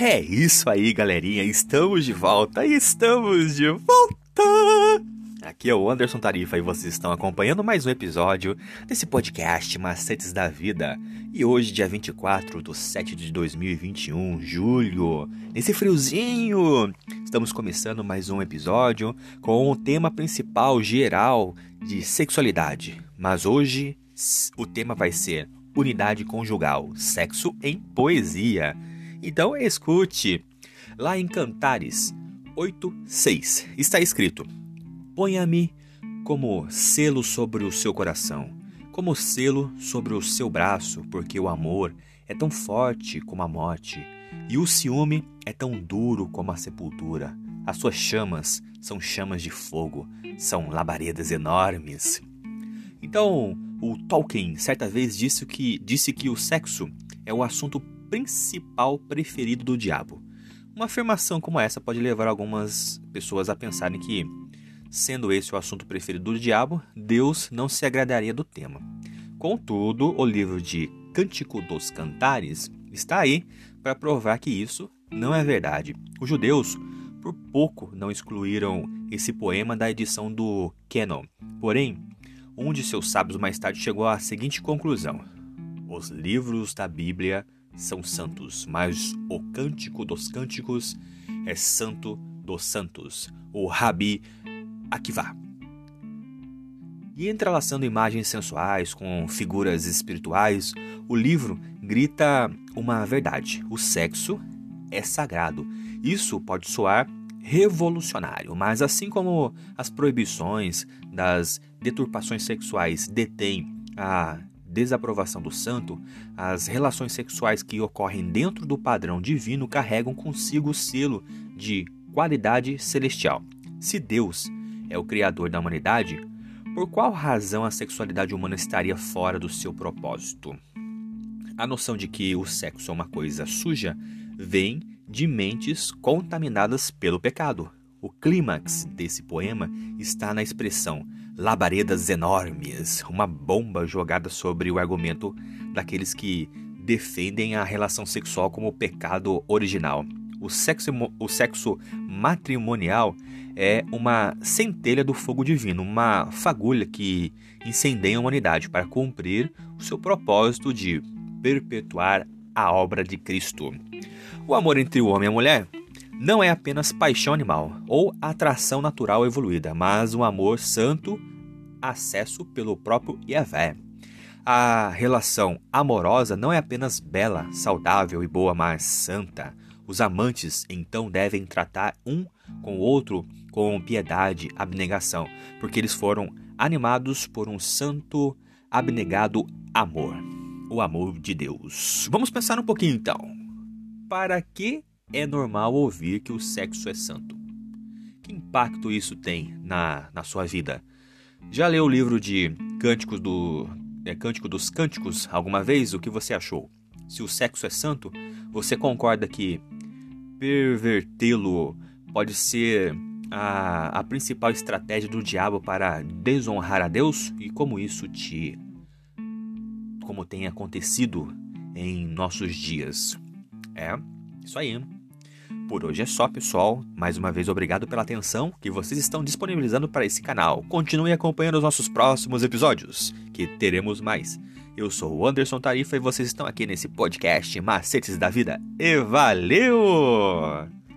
É isso aí, galerinha. Estamos de volta. Estamos de volta. Aqui é o Anderson Tarifa e vocês estão acompanhando mais um episódio desse podcast Macetes da Vida. E hoje, dia 24 de 7 de 2021, julho, nesse friozinho, estamos começando mais um episódio com o tema principal geral de sexualidade. Mas hoje o tema vai ser unidade conjugal, sexo em poesia. Então escute. Lá em Cantares 8:6 está escrito: Ponha-me como selo sobre o seu coração, como selo sobre o seu braço, porque o amor é tão forte como a morte, e o ciúme é tão duro como a sepultura. As suas chamas são chamas de fogo, são labaredas enormes. Então, o Tolkien certa vez disse que, disse que o sexo é o assunto principal preferido do diabo. Uma afirmação como essa pode levar algumas pessoas a pensarem que Sendo esse o assunto preferido do diabo, Deus não se agradaria do tema. Contudo, o livro de Cântico dos Cantares está aí para provar que isso não é verdade. Os judeus, por pouco, não excluíram esse poema da edição do Canon. Porém, um de seus sábios mais tarde chegou à seguinte conclusão: os livros da Bíblia são santos, mas o Cântico dos Cânticos é santo dos santos. O Rabi Akiva. E entrelaçando imagens sensuais com figuras espirituais, o livro grita uma verdade: o sexo é sagrado. Isso pode soar revolucionário, mas assim como as proibições das deturpações sexuais detêm a desaprovação do santo, as relações sexuais que ocorrem dentro do padrão divino carregam consigo o selo de qualidade celestial. Se Deus é o criador da humanidade, por qual razão a sexualidade humana estaria fora do seu propósito? A noção de que o sexo é uma coisa suja vem de mentes contaminadas pelo pecado. O clímax desse poema está na expressão labaredas enormes, uma bomba jogada sobre o argumento daqueles que defendem a relação sexual como pecado original. O sexo, o sexo matrimonial é uma centelha do fogo divino, uma fagulha que incendeia a humanidade para cumprir o seu propósito de perpetuar a obra de Cristo. O amor entre o homem e a mulher não é apenas paixão animal ou atração natural evoluída, mas um amor santo acesso pelo próprio Yahvé. A relação amorosa não é apenas bela, saudável e boa, mas santa. Os amantes então devem tratar um com o outro com piedade, abnegação, porque eles foram animados por um santo, abnegado amor, o amor de Deus. Vamos pensar um pouquinho então. Para que é normal ouvir que o sexo é santo? Que impacto isso tem na, na sua vida? Já leu o livro de Cânticos do é, Cântico dos Cânticos alguma vez? O que você achou? Se o sexo é santo, você concorda que pervertê-lo pode ser a, a principal estratégia do diabo para desonrar a Deus e como isso te como tem acontecido em nossos dias. É, isso aí. Por hoje é só, pessoal. Mais uma vez, obrigado pela atenção que vocês estão disponibilizando para esse canal. Continue acompanhando os nossos próximos episódios, que teremos mais. Eu sou o Anderson Tarifa e vocês estão aqui nesse podcast Macetes da Vida. E valeu!